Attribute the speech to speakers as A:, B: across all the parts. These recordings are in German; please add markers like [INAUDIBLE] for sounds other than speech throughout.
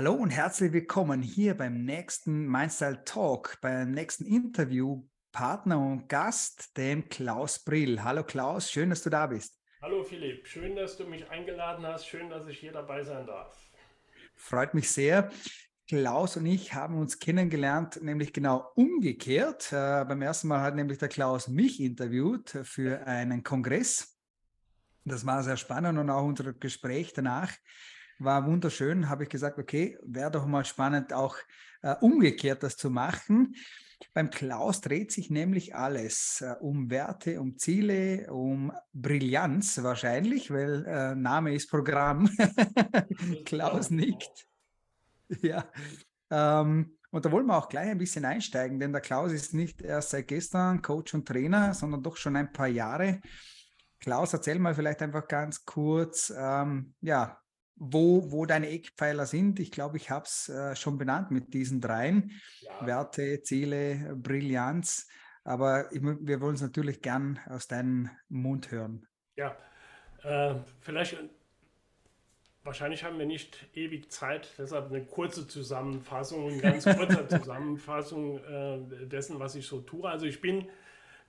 A: Hallo und herzlich willkommen hier beim nächsten Mindstyle Talk, beim nächsten Interview. Partner und Gast, dem Klaus Brill. Hallo Klaus, schön, dass du da bist.
B: Hallo Philipp, schön, dass du mich eingeladen hast. Schön, dass ich hier dabei sein darf.
A: Freut mich sehr. Klaus und ich haben uns kennengelernt, nämlich genau umgekehrt. Äh, beim ersten Mal hat nämlich der Klaus mich interviewt für einen Kongress. Das war sehr spannend und auch unser Gespräch danach war wunderschön. Habe ich gesagt, okay, wäre doch mal spannend, auch äh, umgekehrt das zu machen. Beim Klaus dreht sich nämlich alles äh, um Werte, um Ziele, um Brillanz wahrscheinlich, weil äh, Name ist Programm. [LAUGHS] Klaus nickt. Ja. Ähm, und da wollen wir auch gleich ein bisschen einsteigen, denn der Klaus ist nicht erst seit gestern Coach und Trainer, sondern doch schon ein paar Jahre. Klaus, erzähl mal vielleicht einfach ganz kurz, ähm, ja, wo, wo deine Eckpfeiler sind. Ich glaube, ich habe es äh, schon benannt mit diesen dreien. Ja. Werte, Ziele, Brillanz. Aber ich, wir wollen es natürlich gern aus deinem Mund hören.
B: Ja, äh, vielleicht Wahrscheinlich haben wir nicht ewig Zeit, deshalb eine kurze Zusammenfassung, eine ganz [LAUGHS] kurze Zusammenfassung äh, dessen, was ich so tue. Also ich bin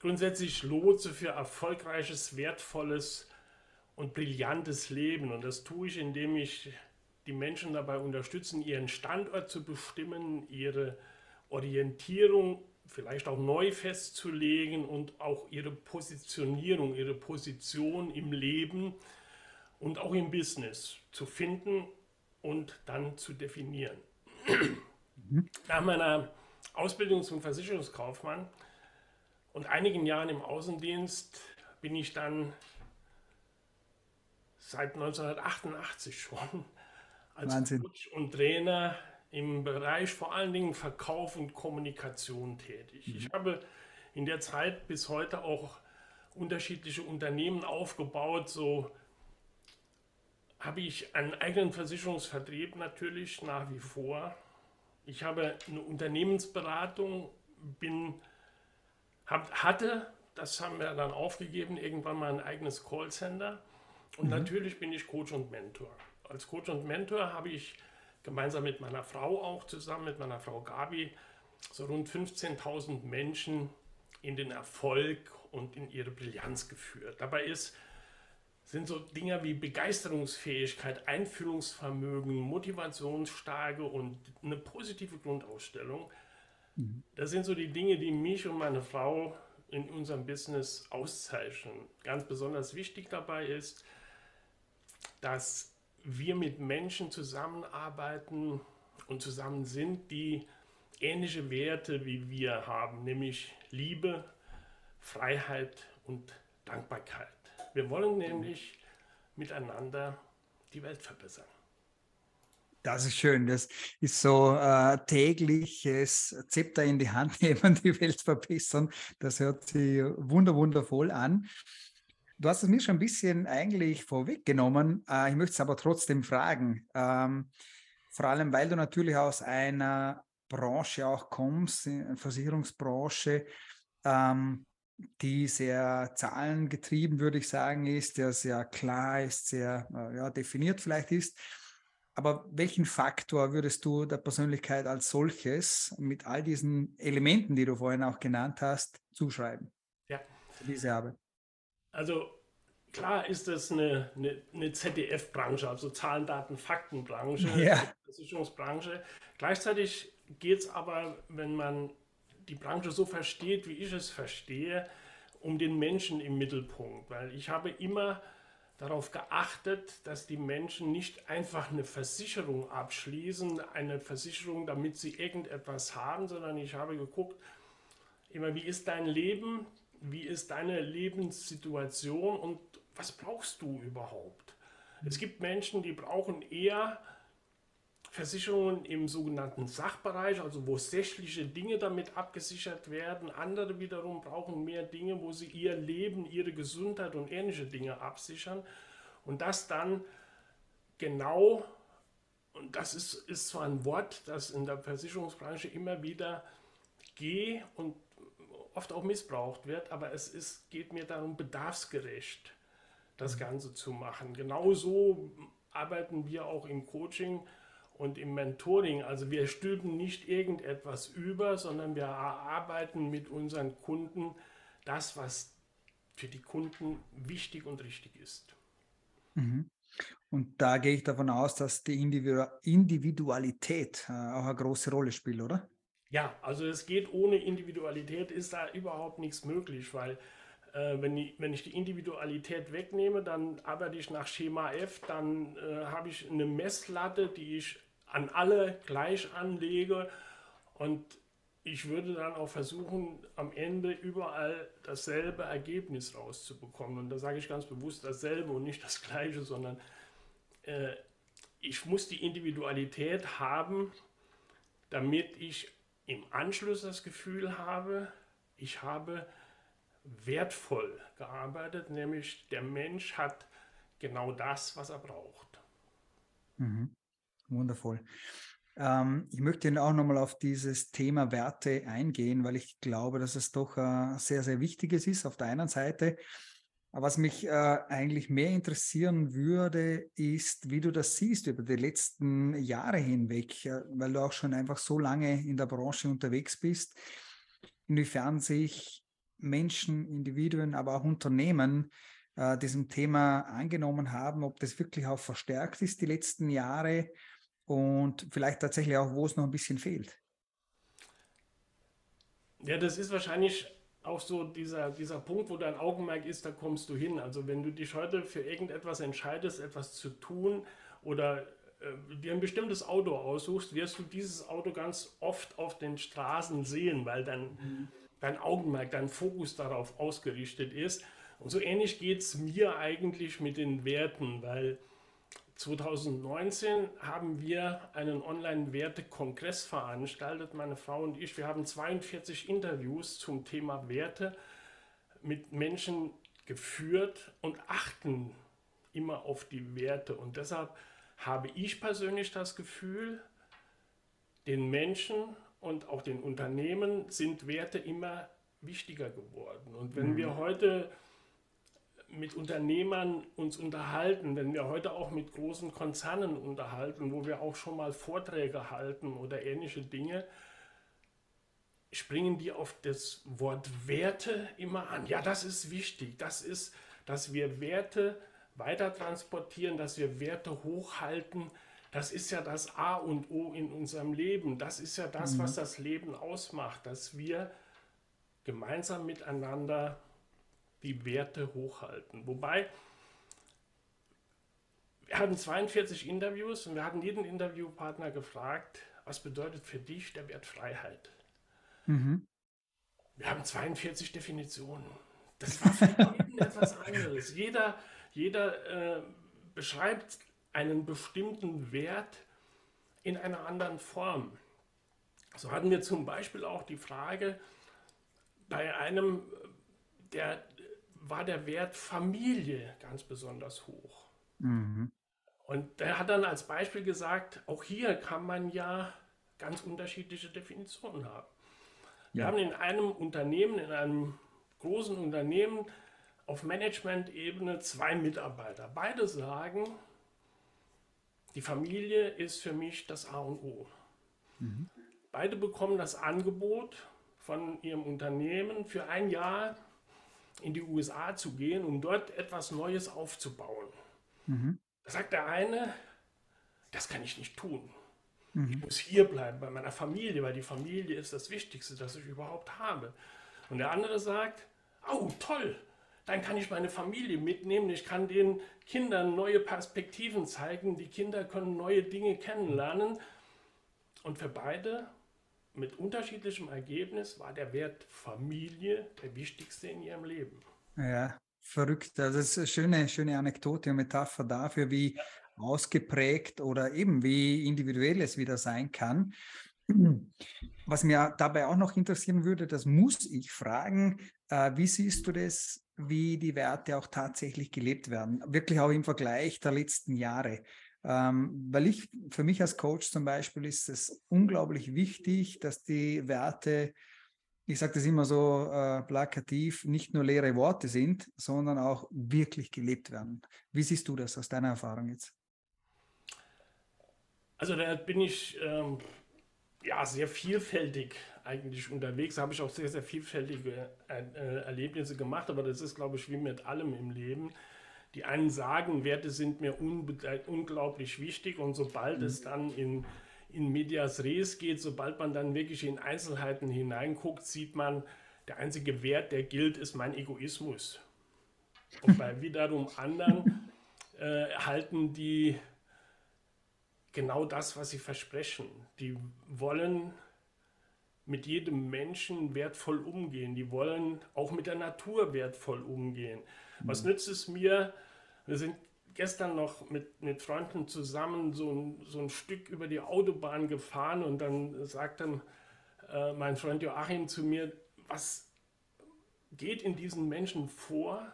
B: grundsätzlich Lotse für erfolgreiches, wertvolles und brillantes Leben. Und das tue ich, indem ich die Menschen dabei unterstütze, ihren Standort zu bestimmen, ihre Orientierung vielleicht auch neu festzulegen und auch ihre Positionierung, ihre Position im Leben und auch im Business zu finden und dann zu definieren. Mhm. Nach meiner Ausbildung zum Versicherungskaufmann und einigen Jahren im Außendienst bin ich dann seit 1988 schon als Wahnsinn. Coach und Trainer im Bereich vor allen Dingen Verkauf und Kommunikation tätig. Mhm. Ich habe in der Zeit bis heute auch unterschiedliche Unternehmen aufgebaut, so habe ich einen eigenen Versicherungsvertrieb natürlich nach wie vor. Ich habe eine Unternehmensberatung, bin, hab, hatte, das haben wir dann aufgegeben, irgendwann mal ein eigenes Callcenter. Und mhm. natürlich bin ich Coach und Mentor. Als Coach und Mentor habe ich gemeinsam mit meiner Frau auch zusammen, mit meiner Frau Gabi, so rund 15.000 Menschen in den Erfolg und in ihre Brillanz geführt. Dabei ist sind so Dinge wie Begeisterungsfähigkeit, Einfühlungsvermögen, Motivationsstarke und eine positive Grundausstellung. Mhm. Das sind so die Dinge, die mich und meine Frau in unserem Business auszeichnen. Ganz besonders wichtig dabei ist, dass wir mit Menschen zusammenarbeiten und zusammen sind, die ähnliche Werte wie wir haben, nämlich Liebe, Freiheit und Dankbarkeit. Wir wollen nämlich miteinander die Welt verbessern.
A: Das ist schön. Das ist so äh, tägliches Zepter in die Hand [LAUGHS] nehmen, die Welt verbessern. Das hört sich wunder, wundervoll an. Du hast es mir schon ein bisschen eigentlich vorweggenommen. Äh, ich möchte es aber trotzdem fragen. Ähm, vor allem, weil du natürlich aus einer Branche auch kommst, Versicherungsbranche. Ähm, die sehr zahlengetrieben, würde ich sagen, ist, der sehr klar ist, sehr äh, ja, definiert vielleicht ist. Aber welchen Faktor würdest du der Persönlichkeit als solches mit all diesen Elementen, die du vorhin auch genannt hast, zuschreiben?
B: Ja.
A: Für diese Arbeit.
B: Also klar ist das eine, eine, eine ZDF-Branche, also Zahlen, Daten, Fakten-Branche, [LAUGHS]
A: ja.
B: Versicherungsbranche. Gleichzeitig geht es aber, wenn man die Branche so versteht, wie ich es verstehe, um den Menschen im Mittelpunkt. Weil ich habe immer darauf geachtet, dass die Menschen nicht einfach eine Versicherung abschließen, eine Versicherung, damit sie irgendetwas haben, sondern ich habe geguckt, immer, wie ist dein Leben, wie ist deine Lebenssituation und was brauchst du überhaupt? Es gibt Menschen, die brauchen eher Versicherungen im sogenannten Sachbereich, also wo sächliche Dinge damit abgesichert werden. Andere wiederum brauchen mehr Dinge, wo sie ihr Leben, ihre Gesundheit und ähnliche Dinge absichern. Und das dann genau, und das ist, ist zwar ein Wort, das in der Versicherungsbranche immer wieder G und oft auch missbraucht wird, aber es ist, geht mir darum, bedarfsgerecht das Ganze zu machen. Genauso arbeiten wir auch im Coaching und im Mentoring. Also wir stülpen nicht irgendetwas über, sondern wir erarbeiten mit unseren Kunden das, was für die Kunden wichtig und richtig ist.
A: Mhm. Und da gehe ich davon aus, dass die Individualität äh, auch eine große Rolle spielt, oder?
B: Ja, also es geht ohne Individualität, ist da überhaupt nichts möglich, weil äh, wenn, die, wenn ich die Individualität wegnehme, dann arbeite ich nach Schema F, dann äh, habe ich eine Messlatte, die ich an alle gleich anlege und ich würde dann auch versuchen, am Ende überall dasselbe Ergebnis rauszubekommen. Und da sage ich ganz bewusst dasselbe und nicht das gleiche, sondern äh, ich muss die Individualität haben, damit ich im Anschluss das Gefühl habe, ich habe wertvoll gearbeitet, nämlich der Mensch hat genau das, was er braucht.
A: Mhm. Wundervoll. Ähm, ich möchte auch nochmal auf dieses Thema Werte eingehen, weil ich glaube, dass es doch äh, sehr, sehr wichtiges ist auf der einen Seite. Aber was mich äh, eigentlich mehr interessieren würde, ist, wie du das siehst über die letzten Jahre hinweg, äh, weil du auch schon einfach so lange in der Branche unterwegs bist, inwiefern sich Menschen, Individuen, aber auch Unternehmen äh, diesem Thema angenommen haben, ob das wirklich auch verstärkt ist die letzten Jahre und vielleicht tatsächlich auch, wo es noch ein bisschen fehlt.
B: Ja, das ist wahrscheinlich auch so dieser, dieser Punkt, wo dein Augenmerk ist, da kommst du hin. Also wenn du dich heute für irgendetwas entscheidest, etwas zu tun oder äh, dir ein bestimmtes Auto aussuchst, wirst du dieses Auto ganz oft auf den Straßen sehen, weil dein, dein Augenmerk, dein Fokus darauf ausgerichtet ist. Und so ähnlich geht es mir eigentlich mit den Werten, weil 2019 haben wir einen Online-Werte-Kongress veranstaltet, meine Frau und ich. Wir haben 42 Interviews zum Thema Werte mit Menschen geführt und achten immer auf die Werte. Und deshalb habe ich persönlich das Gefühl, den Menschen und auch den Unternehmen sind Werte immer wichtiger geworden. Und wenn mhm. wir heute mit Unternehmern uns unterhalten, wenn wir heute auch mit großen Konzernen unterhalten, wo wir auch schon mal Vorträge halten oder ähnliche Dinge, springen die auf das Wort Werte immer an. Ja, das ist wichtig. Das ist, dass wir Werte weiter transportieren, dass wir Werte hochhalten. Das ist ja das A und O in unserem Leben. Das ist ja das, mhm. was das Leben ausmacht, dass wir gemeinsam miteinander die Werte hochhalten. Wobei, wir hatten 42 Interviews und wir hatten jeden Interviewpartner gefragt, was bedeutet für dich der Wert Freiheit? Mhm. Wir haben 42 Definitionen. Das war für jeden [LAUGHS] etwas anderes. Jeder, jeder äh, beschreibt einen bestimmten Wert in einer anderen Form. So hatten wir zum Beispiel auch die Frage bei einem, der war der Wert Familie ganz besonders hoch. Mhm. Und der hat dann als Beispiel gesagt, auch hier kann man ja ganz unterschiedliche Definitionen haben. Wir ja. haben in einem Unternehmen, in einem großen Unternehmen auf Management-Ebene zwei Mitarbeiter. Beide sagen, die Familie ist für mich das A und O. Mhm. Beide bekommen das Angebot von ihrem Unternehmen für ein Jahr in die USA zu gehen, um dort etwas Neues aufzubauen. Mhm. Da sagt der eine, das kann ich nicht tun. Mhm. Ich muss hier bleiben bei meiner Familie, weil die Familie ist das Wichtigste, das ich überhaupt habe. Und der andere sagt, oh toll, dann kann ich meine Familie mitnehmen, ich kann den Kindern neue Perspektiven zeigen, die Kinder können neue Dinge kennenlernen. Und für beide mit unterschiedlichem Ergebnis war der Wert Familie der wichtigste in ihrem Leben.
A: Ja, verrückt. Also das ist eine schöne, schöne Anekdote und Metapher dafür, wie ja. ausgeprägt oder eben wie individuell es wieder sein kann. Was mir dabei auch noch interessieren würde, das muss ich fragen, äh, wie siehst du das, wie die Werte auch tatsächlich gelebt werden? Wirklich auch im Vergleich der letzten Jahre. Ähm, weil ich, für mich als Coach zum Beispiel, ist es unglaublich wichtig, dass die Werte, ich sage das immer so äh, plakativ, nicht nur leere Worte sind, sondern auch wirklich gelebt werden. Wie siehst du das aus deiner Erfahrung jetzt?
B: Also da bin ich ähm, ja sehr vielfältig eigentlich unterwegs. Habe ich auch sehr, sehr vielfältige äh, Erlebnisse gemacht, aber das ist, glaube ich, wie mit allem im Leben. Die einen sagen, Werte sind mir unglaublich wichtig und sobald mhm. es dann in, in Medias Res geht, sobald man dann wirklich in Einzelheiten hineinguckt, sieht man, der einzige Wert, der gilt, ist mein Egoismus. Und bei [LAUGHS] wiederum anderen äh, halten die genau das, was sie versprechen. Die wollen mit jedem Menschen wertvoll umgehen. Die wollen auch mit der Natur wertvoll umgehen. Was mhm. nützt es mir? Wir sind gestern noch mit, mit Freunden zusammen so ein, so ein Stück über die Autobahn gefahren und dann sagte äh, mein Freund Joachim zu mir, was geht in diesen Menschen vor,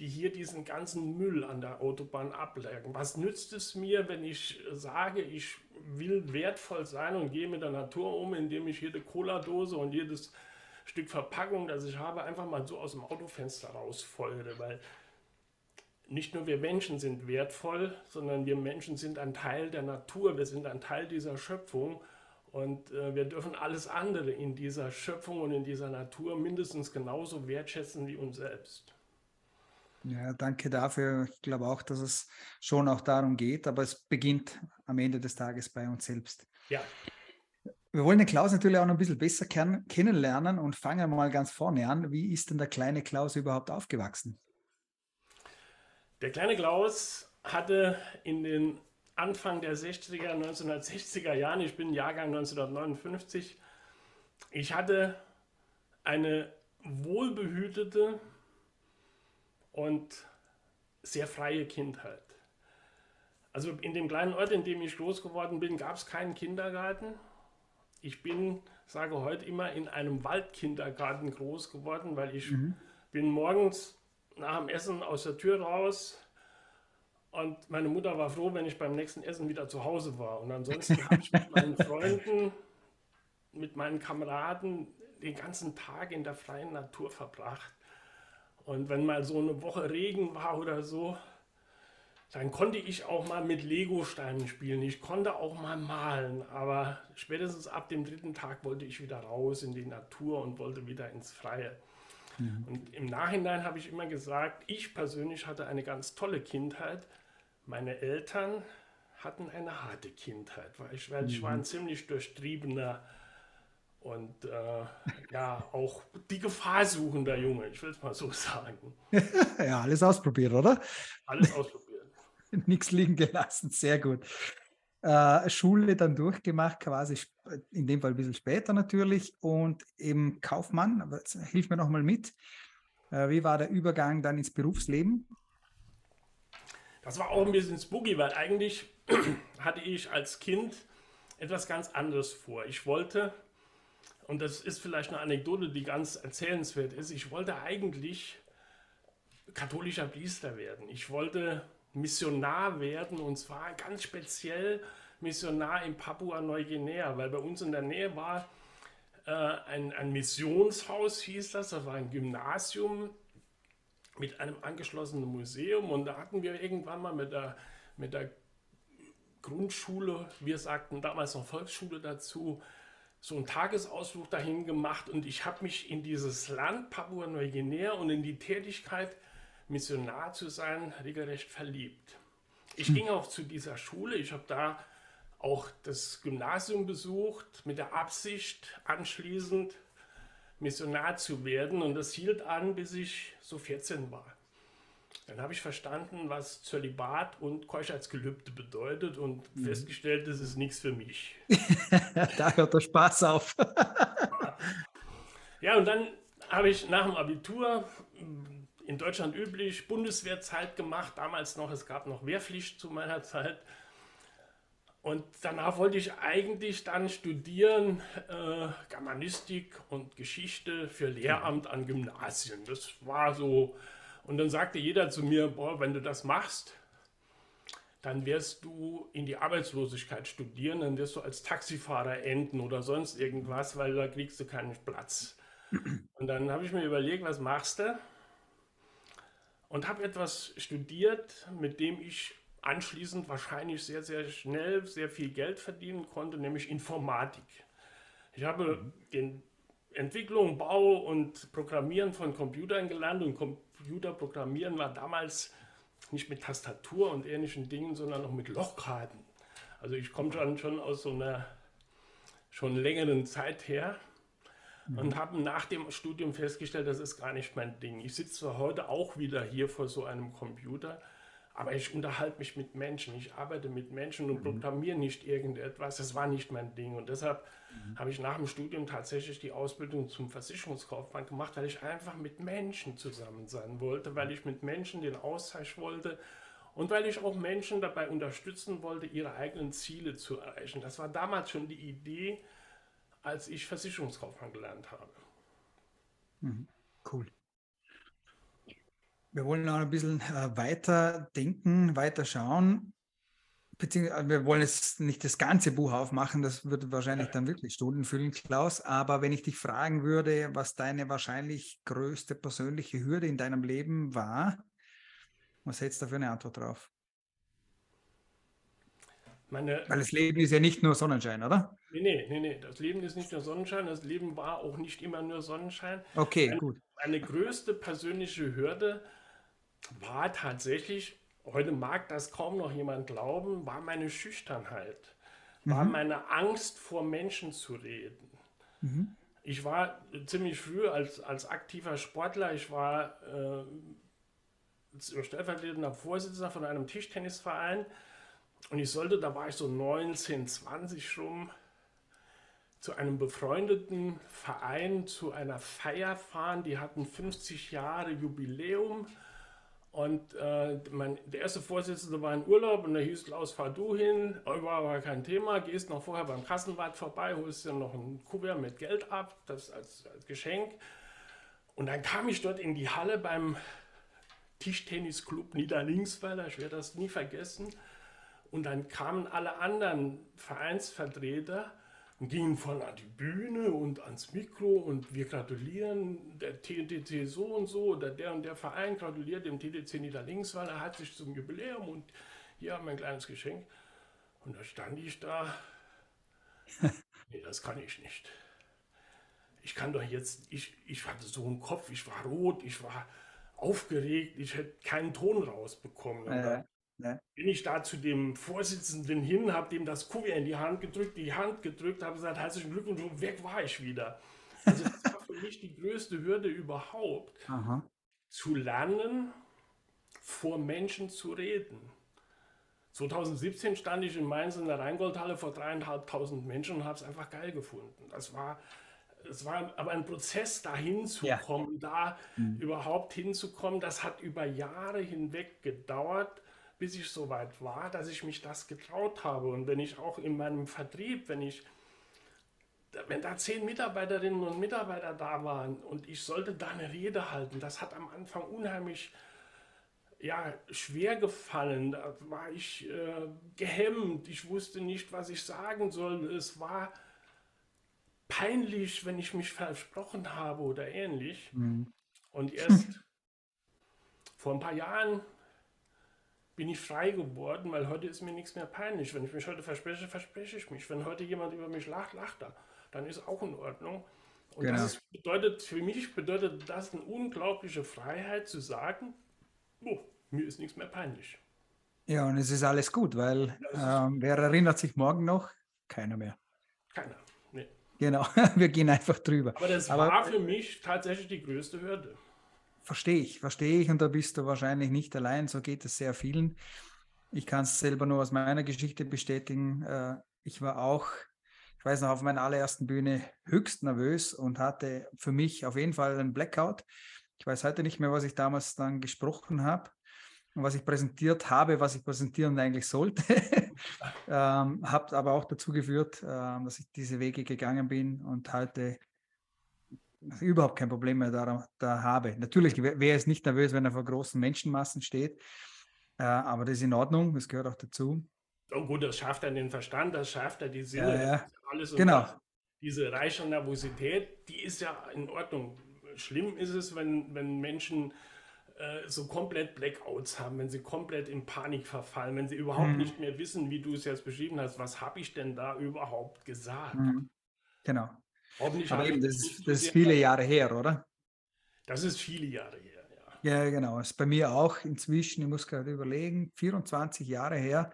B: die hier diesen ganzen Müll an der Autobahn ablegen. Was nützt es mir, wenn ich sage, ich will wertvoll sein und gehe mit der Natur um, indem ich jede Cola-Dose und jedes Stück Verpackung, das ich habe, einfach mal so aus dem Autofenster rausfeuere, weil nicht nur wir Menschen sind wertvoll, sondern wir Menschen sind ein Teil der Natur, wir sind ein Teil dieser Schöpfung und äh, wir dürfen alles andere in dieser Schöpfung und in dieser Natur mindestens genauso wertschätzen wie uns selbst.
A: Ja, danke dafür. Ich glaube auch, dass es schon auch darum geht, aber es beginnt am Ende des Tages bei uns selbst.
B: Ja.
A: Wir wollen den Klaus natürlich auch noch ein bisschen besser kennenlernen und fangen mal ganz vorne an. Wie ist denn der kleine Klaus überhaupt aufgewachsen?
B: Der kleine Klaus hatte in den Anfang der 60er, 1960er Jahren, ich bin Jahrgang 1959, ich hatte eine wohlbehütete, und sehr freie Kindheit. Also in dem kleinen Ort, in dem ich groß geworden bin, gab es keinen Kindergarten. Ich bin, sage heute immer, in einem Waldkindergarten groß geworden, weil ich mhm. bin morgens nach dem Essen aus der Tür raus und meine Mutter war froh, wenn ich beim nächsten Essen wieder zu Hause war. Und ansonsten habe ich mit meinen [LAUGHS] Freunden, mit meinen Kameraden den ganzen Tag in der freien Natur verbracht. Und wenn mal so eine Woche Regen war oder so, dann konnte ich auch mal mit Lego-Steinen spielen. Ich konnte auch mal malen, aber spätestens ab dem dritten Tag wollte ich wieder raus in die Natur und wollte wieder ins Freie. Mhm. Und im Nachhinein habe ich immer gesagt, ich persönlich hatte eine ganz tolle Kindheit. Meine Eltern hatten eine harte Kindheit, weil ich, weil ich war ein mhm. ziemlich durchtriebener und äh, ja, auch die gefahrsuchender Junge, ich will es mal so sagen. [LAUGHS]
A: ja, alles ausprobiert, oder?
B: Alles ausprobiert. [LAUGHS]
A: Nichts liegen gelassen, sehr gut. Äh, Schule dann durchgemacht, quasi in dem Fall ein bisschen später natürlich. Und im Kaufmann, hilf mir nochmal mit. Äh, wie war der Übergang dann ins Berufsleben?
B: Das war auch ein bisschen spooky, weil eigentlich [CLEARS THROAT] hatte ich als Kind etwas ganz anderes vor. Ich wollte und das ist vielleicht eine Anekdote, die ganz erzählenswert ist. Ich wollte eigentlich katholischer Priester werden. Ich wollte Missionar werden und zwar ganz speziell Missionar in Papua-Neuguinea, weil bei uns in der Nähe war äh, ein, ein Missionshaus, hieß das, das war ein Gymnasium mit einem angeschlossenen Museum und da hatten wir irgendwann mal mit der, mit der Grundschule, wir sagten damals noch Volksschule dazu, so einen Tagesausflug dahin gemacht und ich habe mich in dieses Land Papua-Neuguinea und in die Tätigkeit, Missionar zu sein, regelrecht verliebt. Ich hm. ging auch zu dieser Schule, ich habe da auch das Gymnasium besucht, mit der Absicht, anschließend Missionar zu werden und das hielt an, bis ich so 14 war. Dann habe ich verstanden, was Zölibat und Keuschheitsgelübde bedeutet und mhm. festgestellt, das ist nichts für mich. [LAUGHS]
A: da hört der Spaß auf. [LAUGHS]
B: ja, und dann habe ich nach dem Abitur in Deutschland üblich Bundeswehrzeit gemacht. Damals noch, es gab noch Wehrpflicht zu meiner Zeit. Und danach wollte ich eigentlich dann studieren äh, Germanistik und Geschichte für Lehramt an Gymnasien. Das war so und dann sagte jeder zu mir, boah, wenn du das machst, dann wirst du in die Arbeitslosigkeit studieren, dann wirst du als Taxifahrer enden oder sonst irgendwas, weil da kriegst du keinen Platz. Und dann habe ich mir überlegt, was machst du? Und habe etwas studiert, mit dem ich anschließend wahrscheinlich sehr, sehr schnell sehr viel Geld verdienen konnte, nämlich Informatik. Ich habe mhm. den Entwicklung, Bau und Programmieren von Computern gelernt und Computerprogrammieren war damals nicht mit Tastatur und ähnlichen Dingen, sondern auch mit Lochkarten. Also ich komme dann schon aus so einer schon längeren Zeit her mhm. und habe nach dem Studium festgestellt, das ist gar nicht mein Ding. Ich sitze zwar heute auch wieder hier vor so einem Computer, aber ich unterhalte mich mit Menschen, ich arbeite mit Menschen und mhm. programmiere nicht irgendetwas. Das war nicht mein Ding. Und deshalb mhm. habe ich nach dem Studium tatsächlich die Ausbildung zum Versicherungskaufmann gemacht, weil ich einfach mit Menschen zusammen sein wollte, weil ich mit Menschen den Austausch wollte und weil ich auch Menschen dabei unterstützen wollte, ihre eigenen Ziele zu erreichen. Das war damals schon die Idee, als ich Versicherungskaufmann gelernt habe.
A: Mhm. Cool. Wir wollen auch ein bisschen äh, weiter denken, weiter schauen. Beziehungsweise wir wollen jetzt nicht das ganze Buch aufmachen, das würde wahrscheinlich dann wirklich Stunden füllen, Klaus. Aber wenn ich dich fragen würde, was deine wahrscheinlich größte persönliche Hürde in deinem Leben war, was hättest du da für eine Antwort drauf? Meine, Weil das Leben ist ja nicht nur Sonnenschein, oder?
B: Nee, nee, nee, nee. Das Leben ist nicht nur Sonnenschein. Das Leben war auch nicht immer nur Sonnenschein.
A: Okay, meine, gut.
B: Meine größte persönliche Hürde war tatsächlich, heute mag das kaum noch jemand glauben, war meine Schüchternheit, war mhm. meine Angst vor Menschen zu reden. Mhm. Ich war ziemlich früh als, als aktiver Sportler, ich war äh, stellvertretender Vorsitzender von einem Tischtennisverein und ich sollte, da war ich so 19, 20 rum, zu einem befreundeten Verein zu einer Feier fahren. Die hatten 50 Jahre Jubiläum und äh, mein, der erste Vorsitzende war in Urlaub und da hieß Klaus, fahr du hin, war aber kein Thema, gehst noch vorher beim Kassenwart vorbei, holst dir noch ein Kuvert mit Geld ab, das als, als Geschenk. Und dann kam ich dort in die Halle beim Tischtennisclub Niederlingsweiler, ich werde das nie vergessen. Und dann kamen alle anderen Vereinsvertreter und gingen von an die Bühne und ans Mikro und wir gratulieren der TDC so und so oder der und der Verein gratuliert dem TDC Niederlinks, weil er hat sich zum Jubiläum und hier haben wir ein kleines Geschenk. Und da stand ich da. [LAUGHS] nee, das kann ich nicht. Ich kann doch jetzt, ich, ich hatte so einen Kopf, ich war rot, ich war aufgeregt, ich hätte keinen Ton rausbekommen. Äh, Ne? Bin ich da zu dem Vorsitzenden hin, habe dem das Kuvert in die Hand gedrückt, die Hand gedrückt, habe gesagt, herzlichen Glückwunsch und weg war ich wieder. Also das war für mich die größte Hürde überhaupt, Aha. zu lernen, vor Menschen zu reden. 2017 stand ich in Mainz in der Rheingoldhalle vor dreieinhalbtausend Menschen und habe es einfach geil gefunden. Das war, es war aber ein Prozess, da hinzukommen, ja. da mhm. überhaupt hinzukommen. Das hat über Jahre hinweg gedauert bis ich so weit war, dass ich mich das getraut habe. Und wenn ich auch in meinem Vertrieb, wenn ich, wenn da zehn Mitarbeiterinnen und Mitarbeiter da waren und ich sollte da eine Rede halten, das hat am Anfang unheimlich ja, schwer gefallen. Da war ich äh, gehemmt. Ich wusste nicht, was ich sagen soll. Es war peinlich, wenn ich mich versprochen habe oder ähnlich. Mhm. Und erst vor ein paar Jahren bin ich frei geworden, weil heute ist mir nichts mehr peinlich. Wenn ich mich heute verspreche, verspreche ich mich. Wenn heute jemand über mich lacht, lacht er. Dann ist auch in Ordnung. Und genau. das bedeutet, für mich bedeutet das eine unglaubliche Freiheit zu sagen, oh, mir ist nichts mehr peinlich.
A: Ja, und es ist alles gut, weil ähm, wer erinnert sich morgen noch? Keiner mehr.
B: Keiner, nee.
A: Genau, [LAUGHS] wir gehen einfach drüber.
B: Aber das Aber, war für mich tatsächlich die größte Hürde.
A: Verstehe ich, verstehe ich und da bist du wahrscheinlich nicht allein, so geht es sehr vielen. Ich kann es selber nur aus meiner Geschichte bestätigen. Äh, ich war auch, ich weiß noch, auf meiner allerersten Bühne höchst nervös und hatte für mich auf jeden Fall einen Blackout. Ich weiß heute nicht mehr, was ich damals dann gesprochen habe und was ich präsentiert habe, was ich präsentieren eigentlich sollte. [LAUGHS] ähm, hat aber auch dazu geführt, äh, dass ich diese Wege gegangen bin und heute überhaupt kein Problem mehr da, da habe. Natürlich wäre es nicht nervös, wenn er vor großen Menschenmassen steht, äh, aber das ist in Ordnung, das gehört auch dazu.
B: Oh gut, das schafft er den Verstand, das schafft er die Sinne,
A: ja, ja.
B: alles
A: genau.
B: Das, diese reiche Nervosität, die ist ja in Ordnung. Schlimm ist es, wenn, wenn Menschen äh, so komplett Blackouts haben, wenn sie komplett in Panik verfallen, wenn sie überhaupt mhm. nicht mehr wissen, wie du es jetzt beschrieben hast, was habe ich denn da überhaupt gesagt? Mhm.
A: Genau. Aber eben, das, ist, das ist viele Jahre her, oder?
B: Das ist viele Jahre her,
A: ja. Ja, genau. Das ist bei mir auch inzwischen, ich muss gerade überlegen, 24 Jahre her.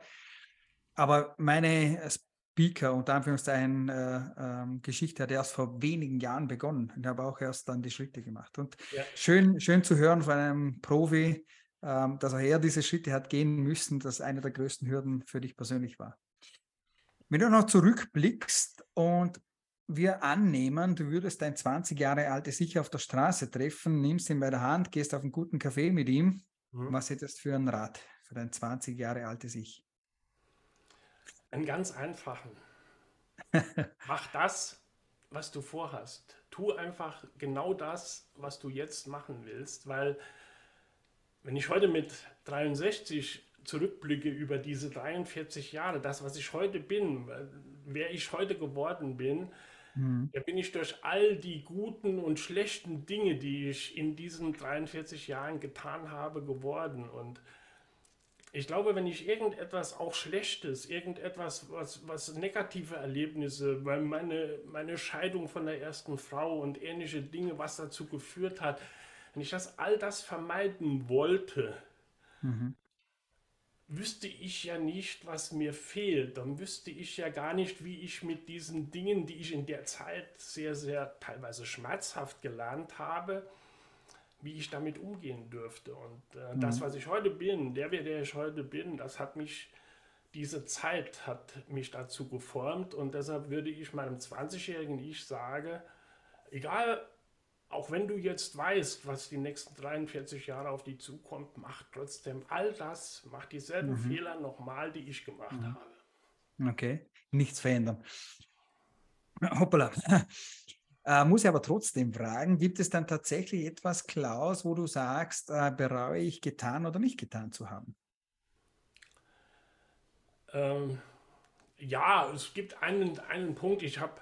A: Aber meine Speaker, unter Anführungszeichen, äh, äh, Geschichte hat erst vor wenigen Jahren begonnen. Ich habe auch erst dann die Schritte gemacht. Und ja. schön, schön zu hören von einem Profi, äh, dass er diese Schritte hat gehen müssen, dass eine der größten Hürden für dich persönlich war. Wenn du noch zurückblickst und wir annehmen, du würdest dein 20 Jahre altes Ich auf der Straße treffen, nimmst ihn bei der Hand, gehst auf einen guten Kaffee mit ihm. Mhm. Was hättest du für einen Rat für dein 20 Jahre altes Ich?
B: Einen ganz einfachen. [LAUGHS] Mach das, was du vorhast. Tu einfach genau das, was du jetzt machen willst, weil wenn ich heute mit 63 zurückblicke über diese 43 Jahre, das, was ich heute bin, wer ich heute geworden bin, mhm. da bin ich durch all die guten und schlechten Dinge, die ich in diesen 43 Jahren getan habe, geworden. Und ich glaube, wenn ich irgendetwas auch Schlechtes, irgendetwas, was, was negative Erlebnisse, weil meine, meine Scheidung von der ersten Frau und ähnliche Dinge, was dazu geführt hat, wenn ich das all das vermeiden wollte, mhm. Wüsste ich ja nicht, was mir fehlt. Dann wüsste ich ja gar nicht, wie ich mit diesen Dingen, die ich in der Zeit sehr, sehr teilweise schmerzhaft gelernt habe, wie ich damit umgehen dürfte. Und äh, mhm. das, was ich heute bin, der, der ich heute bin, das hat mich, diese Zeit hat mich dazu geformt. Und deshalb würde ich meinem 20-jährigen Ich sagen, egal, auch wenn du jetzt weißt, was die nächsten 43 Jahre auf dich zukommt, mach trotzdem all das, mach dieselben mhm. Fehler nochmal, die ich gemacht mhm. habe.
A: Okay, nichts verändern. [CLEARS THROAT] Hoppala. [LAUGHS] Äh, muss ich aber trotzdem fragen, gibt es dann tatsächlich etwas, Klaus, wo du sagst, äh, bereue ich getan oder nicht getan zu haben?
B: Ähm, ja, es gibt einen, einen Punkt. Ich habe,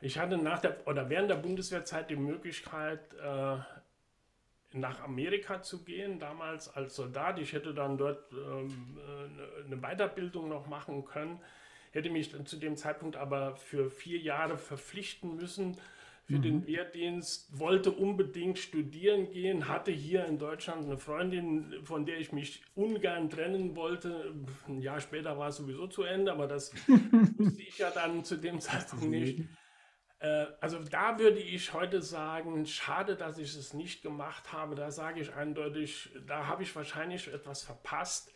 B: ich hatte nach der oder während der Bundeswehrzeit die Möglichkeit, äh, nach Amerika zu gehen, damals als Soldat. Ich hätte dann dort ähm, äh, eine Weiterbildung noch machen können, hätte mich zu dem Zeitpunkt aber für vier Jahre verpflichten müssen, für mhm. den Wehrdienst, wollte unbedingt studieren gehen, hatte hier in Deutschland eine Freundin, von der ich mich ungern trennen wollte. Ein Jahr später war es sowieso zu Ende, aber das [LAUGHS] wusste ich ja dann zu dem Zeitpunkt nicht. Äh, also da würde ich heute sagen, schade, dass ich es nicht gemacht habe. Da sage ich eindeutig, da habe ich wahrscheinlich etwas verpasst.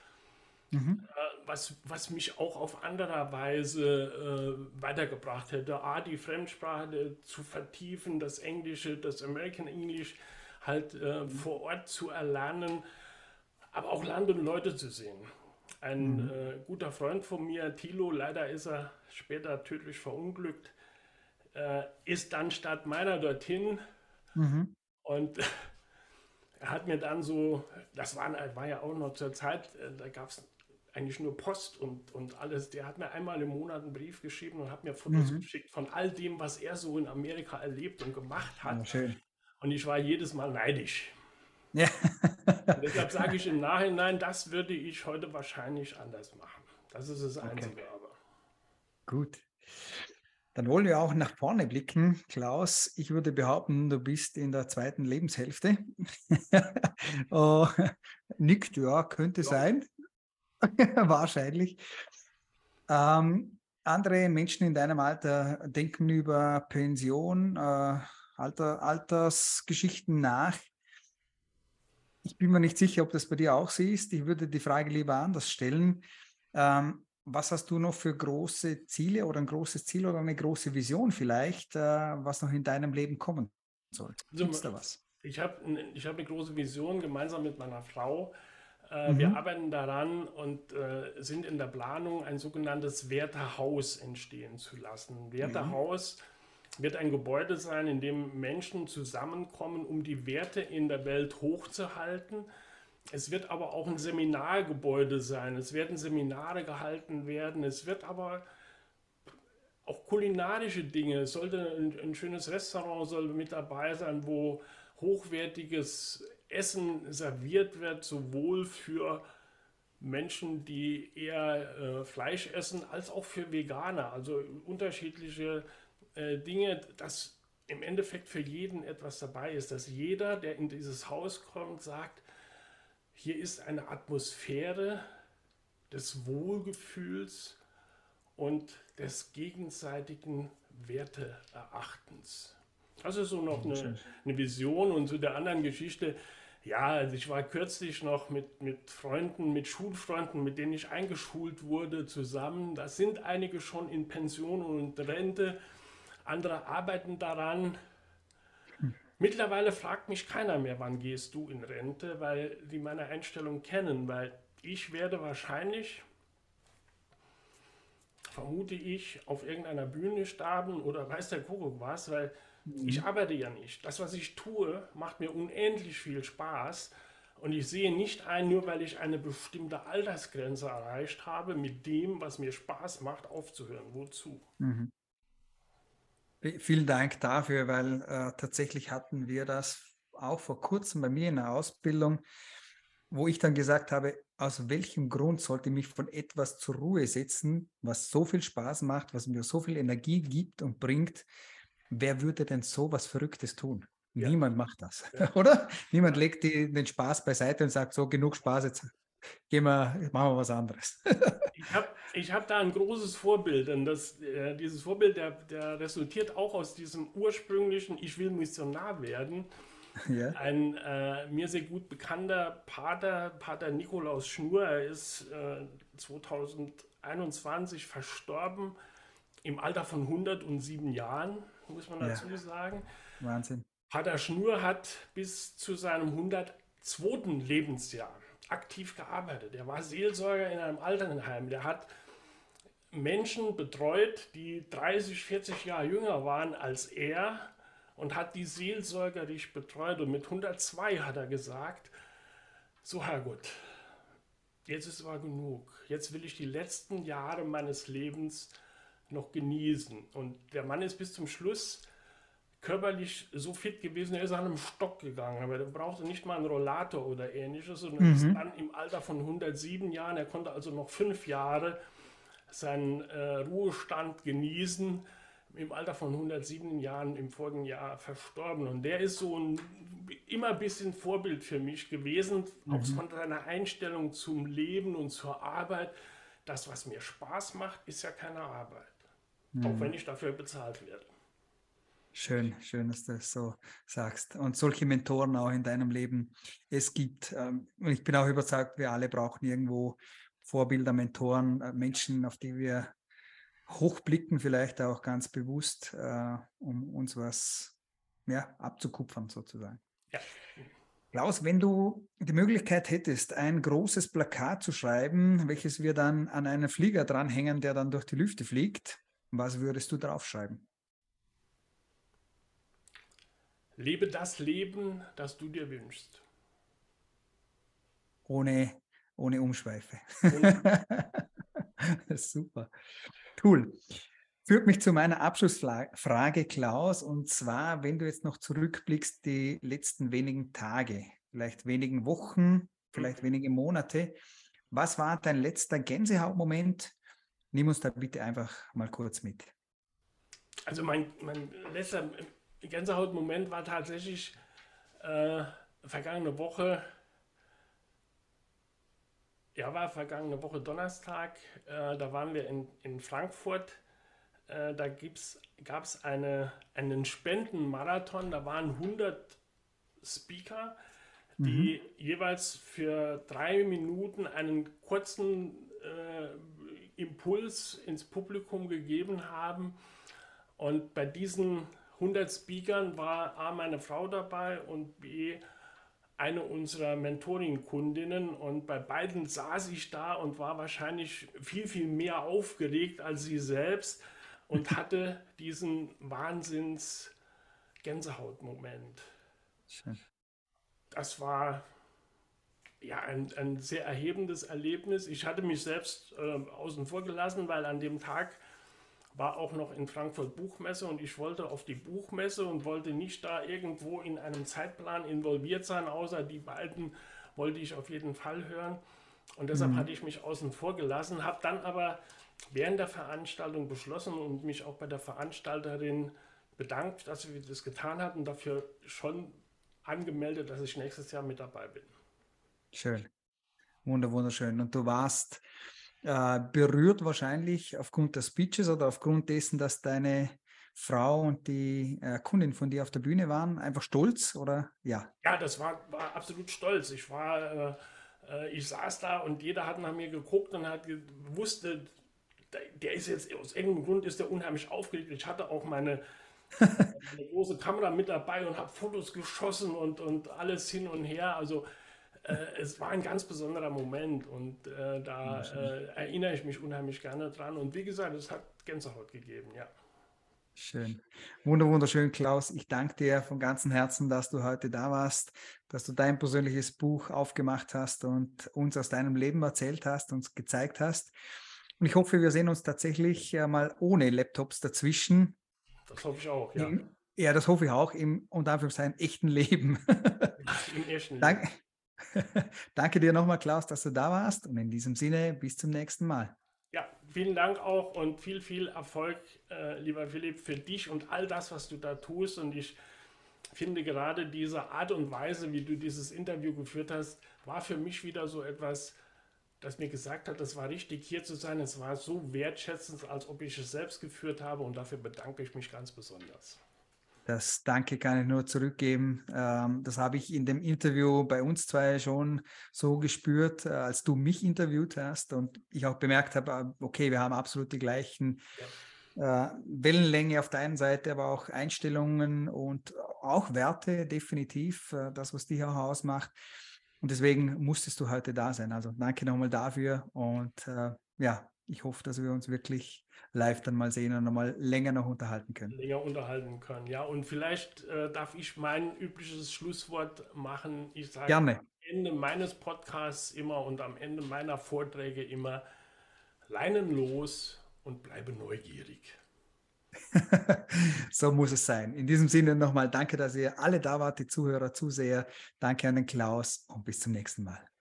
B: Mhm. Äh, was, was mich auch auf anderer Weise äh, weitergebracht hätte. A, die Fremdsprache zu vertiefen, das Englische, das American English halt äh, mhm. vor Ort zu erlernen, aber auch Land und Leute zu sehen. Ein mhm. äh, guter Freund von mir, Thilo, leider ist er später tödlich verunglückt, äh, ist dann statt meiner dorthin mhm. und [LAUGHS] er hat mir dann so, das war, war ja auch noch zur Zeit, äh, da gab es eigentlich nur Post und, und alles. Der hat mir einmal im Monat einen Brief geschrieben und hat mir Fotos mhm. geschickt von all dem, was er so in Amerika erlebt und gemacht hat. Ja. Und ich war jedes Mal neidisch. Ja. deshalb sage ich im Nachhinein, das würde ich heute wahrscheinlich anders machen. Das ist das Einzige okay. aber.
A: Gut. Dann wollen wir auch nach vorne blicken. Klaus, ich würde behaupten, du bist in der zweiten Lebenshälfte. [LAUGHS] oh, nickt, ja, könnte ja. sein. [LAUGHS] Wahrscheinlich. Ähm, andere Menschen in deinem Alter denken über Pension, äh, Alter, Altersgeschichten nach. Ich bin mir nicht sicher, ob das bei dir auch so ist. Ich würde die Frage lieber anders stellen. Ähm, was hast du noch für große Ziele oder ein großes Ziel oder eine große Vision vielleicht, äh, was noch in deinem Leben kommen soll?
B: Also, Gibt's da was? Ich habe ich hab eine große Vision gemeinsam mit meiner Frau. Äh, mhm. Wir arbeiten daran und äh, sind in der Planung, ein sogenanntes Wertehaus entstehen zu lassen. Wertehaus mhm. wird ein Gebäude sein, in dem Menschen zusammenkommen, um die Werte in der Welt hochzuhalten. Es wird aber auch ein Seminargebäude sein. Es werden Seminare gehalten werden. Es wird aber auch kulinarische Dinge. Es sollte ein, ein schönes Restaurant soll mit dabei sein, wo hochwertiges Essen serviert wird, sowohl für Menschen, die eher äh, Fleisch essen, als auch für Veganer. Also unterschiedliche äh, Dinge, dass im Endeffekt für jeden etwas dabei ist, dass jeder, der in dieses Haus kommt, sagt, hier ist eine Atmosphäre des Wohlgefühls und des gegenseitigen Werteerachtens. Das ist so noch eine, eine Vision und zu der anderen Geschichte. Ja, also ich war kürzlich noch mit, mit Freunden, mit Schulfreunden, mit denen ich eingeschult wurde, zusammen. Da sind einige schon in Pension und Rente, andere arbeiten daran. Mittlerweile fragt mich keiner mehr, wann gehst du in Rente, weil die meine Einstellung kennen, weil ich werde wahrscheinlich, vermute ich, auf irgendeiner Bühne starben oder weiß der Kuckuck was, weil Mhm. Ich arbeite ja nicht. Das, was ich tue, macht mir unendlich viel Spaß. Und ich sehe nicht ein, nur weil ich eine bestimmte Altersgrenze erreicht habe, mit dem, was mir Spaß macht, aufzuhören. Wozu? Mhm.
A: Vielen Dank dafür, weil äh, tatsächlich hatten wir das auch vor kurzem bei mir in der Ausbildung, wo ich dann gesagt habe, aus welchem Grund sollte ich mich von etwas zur Ruhe setzen, was so viel Spaß macht, was mir so viel Energie gibt und bringt, wer würde denn so was Verrücktes tun? Ja. Niemand macht das, ja. [LAUGHS] oder? Niemand legt die, den Spaß beiseite und sagt so, genug Spaß, jetzt gehen wir, machen wir was anderes. [LAUGHS]
B: ich habe ich hab da ein großes Vorbild und das, äh, dieses Vorbild, der, der resultiert auch aus diesem ursprünglichen, ich will Missionar werden. [LAUGHS] Ja. Ein äh, mir sehr gut bekannter Pater, Pater Nikolaus Schnur, er ist äh, 2021 verstorben im Alter von 107 Jahren muss man dazu ja. sagen.
A: Wahnsinn.
B: Pater Schnur hat bis zu seinem 102. Lebensjahr aktiv gearbeitet. Er war Seelsorger in einem Altenheim. Der hat Menschen betreut, die 30, 40 Jahre jünger waren als er und hat die seelsorgerisch betreut. Und mit 102 hat er gesagt, so Herrgott, jetzt ist aber genug. Jetzt will ich die letzten Jahre meines Lebens noch genießen. Und der Mann ist bis zum Schluss körperlich so fit gewesen, er ist an einem Stock gegangen, aber er brauchte nicht mal einen Rollator oder ähnliches und mhm. ist dann im Alter von 107 Jahren, er konnte also noch fünf Jahre seinen äh, Ruhestand genießen, im Alter von 107 Jahren im folgenden Jahr verstorben. Und der ist so ein immer ein bisschen Vorbild für mich gewesen, mhm. auch von seiner Einstellung zum Leben und zur Arbeit. Das, was mir Spaß macht, ist ja keine Arbeit. Mhm. Auch wenn ich dafür bezahlt werde.
A: Schön, schön, dass du das so sagst. Und solche Mentoren auch in deinem Leben es gibt. Ähm, und ich bin auch überzeugt, wir alle brauchen irgendwo Vorbilder, Mentoren, äh, Menschen, auf die wir hochblicken, vielleicht auch ganz bewusst, äh, um uns was ja, abzukupfern sozusagen. Ja. Klaus, wenn du die Möglichkeit hättest, ein großes Plakat zu schreiben, welches wir dann an einen Flieger dranhängen, der dann durch die Lüfte fliegt, was würdest du draufschreiben?
B: Lebe das Leben, das du dir wünschst.
A: Ohne, ohne Umschweife. [LAUGHS] Super. Cool. Führt mich zu meiner Abschlussfrage, Klaus. Und zwar, wenn du jetzt noch zurückblickst, die letzten wenigen Tage, vielleicht wenigen Wochen, vielleicht mhm. wenige Monate. Was war dein letzter Gänsehautmoment Nimm uns da bitte einfach mal kurz mit.
B: Also mein, mein letzter Gänsehautmoment war tatsächlich äh, vergangene Woche, ja, war vergangene Woche Donnerstag, äh, da waren wir in, in Frankfurt, äh, da gab es eine, einen Spendenmarathon, da waren 100 Speaker, die mhm. jeweils für drei Minuten einen kurzen äh, Impuls ins Publikum gegeben haben. Und bei diesen 100 Speakern war A, meine Frau dabei und B, eine unserer Mentoring-Kundinnen. Und bei beiden saß ich da und war wahrscheinlich viel, viel mehr aufgeregt als sie selbst und [LAUGHS] hatte diesen Wahnsinns-Gänsehaut-Moment. Das war ja, ein, ein sehr erhebendes Erlebnis. Ich hatte mich selbst äh, außen vor gelassen, weil an dem Tag war auch noch in Frankfurt Buchmesse und ich wollte auf die Buchmesse und wollte nicht da irgendwo in einem Zeitplan involviert sein, außer die beiden wollte ich auf jeden Fall hören. Und deshalb mhm. hatte ich mich außen vor gelassen, habe dann aber während der Veranstaltung beschlossen und mich auch bei der Veranstalterin bedankt, dass sie das getan hat und dafür schon angemeldet, dass ich nächstes Jahr mit dabei bin.
A: Schön. wunderschön. Und du warst äh, berührt wahrscheinlich aufgrund des Speeches oder aufgrund dessen, dass deine Frau und die äh, Kundin von dir auf der Bühne waren, einfach stolz oder ja?
B: Ja, das war, war absolut stolz. Ich war, äh, äh ich saß da und jeder hat nach mir geguckt und hat wusste, der ist jetzt aus irgendeinem Grund ist der unheimlich aufgeregt. Ich hatte auch meine, [LAUGHS] meine große Kamera mit dabei und habe Fotos geschossen und, und alles hin und her. Also äh, es war ein ganz besonderer Moment und äh, da äh, erinnere ich mich unheimlich gerne dran. Und wie gesagt, es hat Gänsehaut gegeben, ja.
A: Schön. Wunder, wunderschön, Klaus. Ich danke dir von ganzem Herzen, dass du heute da warst, dass du dein persönliches Buch aufgemacht hast und uns aus deinem Leben erzählt hast, uns gezeigt hast. Und ich hoffe, wir sehen uns tatsächlich äh, mal ohne Laptops dazwischen.
B: Das hoffe ich auch, ja.
A: Im, ja, das hoffe ich auch im, unter Anführungszeichen, echten Leben. Im ersten [LAUGHS] Leben. Danke, [LAUGHS] danke dir nochmal, Klaus, dass du da warst. Und in diesem Sinne, bis zum nächsten Mal.
B: Ja, vielen Dank auch und viel, viel Erfolg, äh, lieber Philipp, für dich und all das, was du da tust. Und ich finde gerade diese Art und Weise, wie du dieses Interview geführt hast, war für mich wieder so etwas, das mir gesagt hat, es war richtig hier zu sein. Es war so wertschätzend, als ob ich es selbst geführt habe. Und dafür bedanke ich mich ganz besonders.
A: Das Danke kann ich nur zurückgeben. Ähm, das habe ich in dem Interview bei uns zwei schon so gespürt, äh, als du mich interviewt hast und ich auch bemerkt habe, äh, okay, wir haben absolut die gleichen. Äh, Wellenlänge auf der einen Seite, aber auch Einstellungen und auch Werte, definitiv, das, was dich auch ausmacht. Und deswegen musstest du heute da sein. Also danke nochmal dafür und ja, ich hoffe, dass wir uns wirklich live dann mal sehen und nochmal länger noch unterhalten können.
B: Länger unterhalten können, ja. Und vielleicht äh, darf ich mein übliches Schlusswort machen. Ich sage Gerne. am Ende meines Podcasts immer und am Ende meiner Vorträge immer, Leinen los und bleibe neugierig. [LAUGHS]
A: so muss es sein. In diesem Sinne nochmal danke, dass ihr alle da wart, die Zuhörer, Zuseher. Danke an den Klaus und bis zum nächsten Mal.